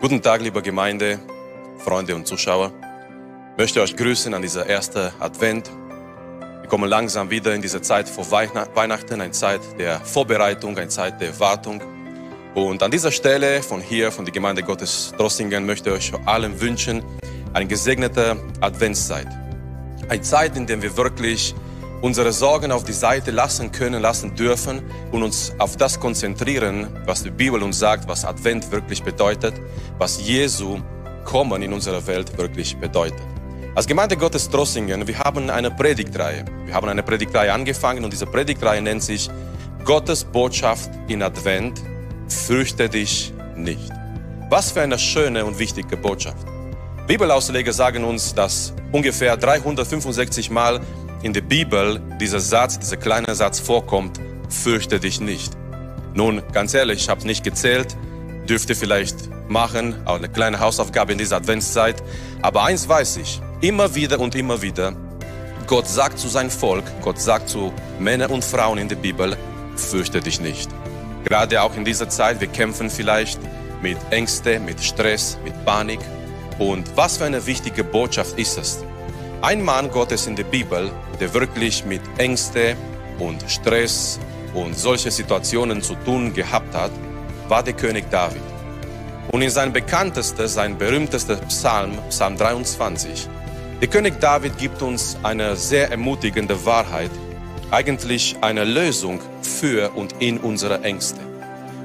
Guten Tag, liebe Gemeinde, Freunde und Zuschauer. Ich möchte euch grüßen an dieser ersten Advent. Wir kommen langsam wieder in diese Zeit vor Weihnachten, eine Zeit der Vorbereitung, eine Zeit der Wartung. Und an dieser Stelle von hier, von der Gemeinde Gottes Drossingen, möchte ich euch allen wünschen, eine gesegnete Adventszeit. Eine Zeit, in der wir wirklich unsere Sorgen auf die Seite lassen können, lassen dürfen und uns auf das konzentrieren, was die Bibel uns sagt, was Advent wirklich bedeutet, was Jesu Kommen in unserer Welt wirklich bedeutet. Als Gemeinde Gottes Drossingen, wir haben eine Predigtreihe. Wir haben eine Predigtreihe angefangen und diese Predigtreihe nennt sich Gottes Botschaft in Advent, fürchte dich nicht. Was für eine schöne und wichtige Botschaft. Bibelausleger sagen uns, dass ungefähr 365 Mal in der Bibel dieser Satz, dieser kleine Satz vorkommt, fürchte dich nicht. Nun, ganz ehrlich, ich habe nicht gezählt, dürfte vielleicht machen, auch eine kleine Hausaufgabe in dieser Adventszeit. Aber eins weiß ich, immer wieder und immer wieder, Gott sagt zu seinem Volk, Gott sagt zu Männern und Frauen in der Bibel, fürchte dich nicht. Gerade auch in dieser Zeit, wir kämpfen vielleicht mit Ängste, mit Stress, mit Panik. Und was für eine wichtige Botschaft ist es, ein Mann Gottes in der Bibel, der wirklich mit Ängste und Stress und solche Situationen zu tun gehabt hat, war der König David. Und in sein bekanntester, sein berühmtester Psalm, Psalm 23, der König David gibt uns eine sehr ermutigende Wahrheit, eigentlich eine Lösung für und in unsere Ängste.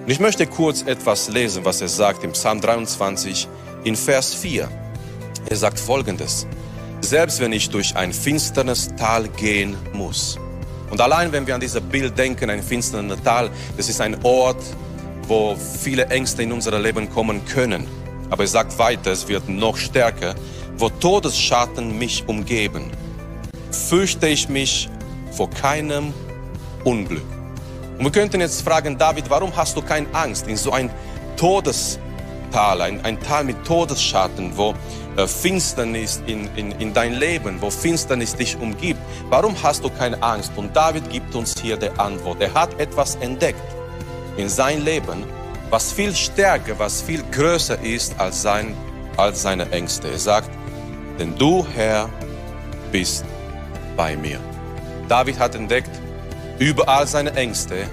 Und ich möchte kurz etwas lesen, was er sagt im Psalm 23 in Vers 4. Er sagt folgendes selbst wenn ich durch ein finsternes Tal gehen muss. Und allein wenn wir an dieses Bild denken, ein finsternes Tal, das ist ein Ort, wo viele Ängste in unser Leben kommen können. Aber es sagt weiter, es wird noch stärker, wo Todesschatten mich umgeben, fürchte ich mich vor keinem Unglück. Und wir könnten jetzt fragen, David, warum hast du keine Angst in so ein Todestal, ein, ein Tal mit Todesschatten, wo äh, Finsternis in, in, in dein Leben, wo Finsternis dich umgibt, warum hast du keine Angst? Und David gibt uns hier die Antwort. Er hat etwas entdeckt in sein Leben, was viel stärker, was viel größer ist als, sein, als seine Ängste. Er sagt, denn du, Herr, bist bei mir. David hat entdeckt, überall seine Ängste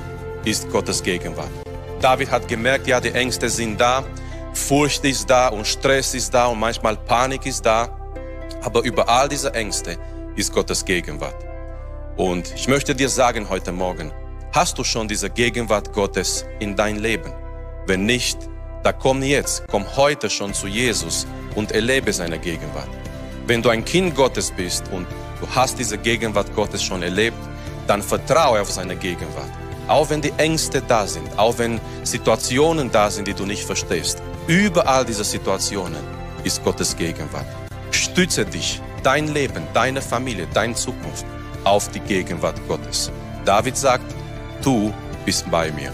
ist Gottes Gegenwart. David hat gemerkt, ja, die Ängste sind da, Furcht ist da und Stress ist da und manchmal Panik ist da. Aber über all diese Ängste ist Gottes Gegenwart. Und ich möchte dir sagen heute Morgen, hast du schon diese Gegenwart Gottes in dein Leben? Wenn nicht, dann komm jetzt, komm heute schon zu Jesus und erlebe seine Gegenwart. Wenn du ein Kind Gottes bist und du hast diese Gegenwart Gottes schon erlebt, dann vertraue auf seine Gegenwart. Auch wenn die Ängste da sind, auch wenn Situationen da sind, die du nicht verstehst. Überall diese Situationen ist Gottes Gegenwart. Stütze dich, dein Leben, deine Familie, deine Zukunft auf die Gegenwart Gottes. David sagt, du bist bei mir.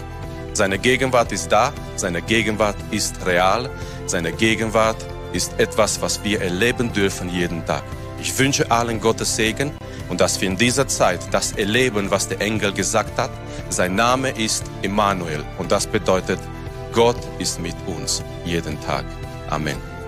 Seine Gegenwart ist da, seine Gegenwart ist real, seine Gegenwart ist etwas, was wir erleben dürfen jeden Tag. Ich wünsche allen Gottes Segen und dass wir in dieser Zeit das erleben, was der Engel gesagt hat. Sein Name ist Emmanuel und das bedeutet Gott ist mit uns jeden Tag. Amen.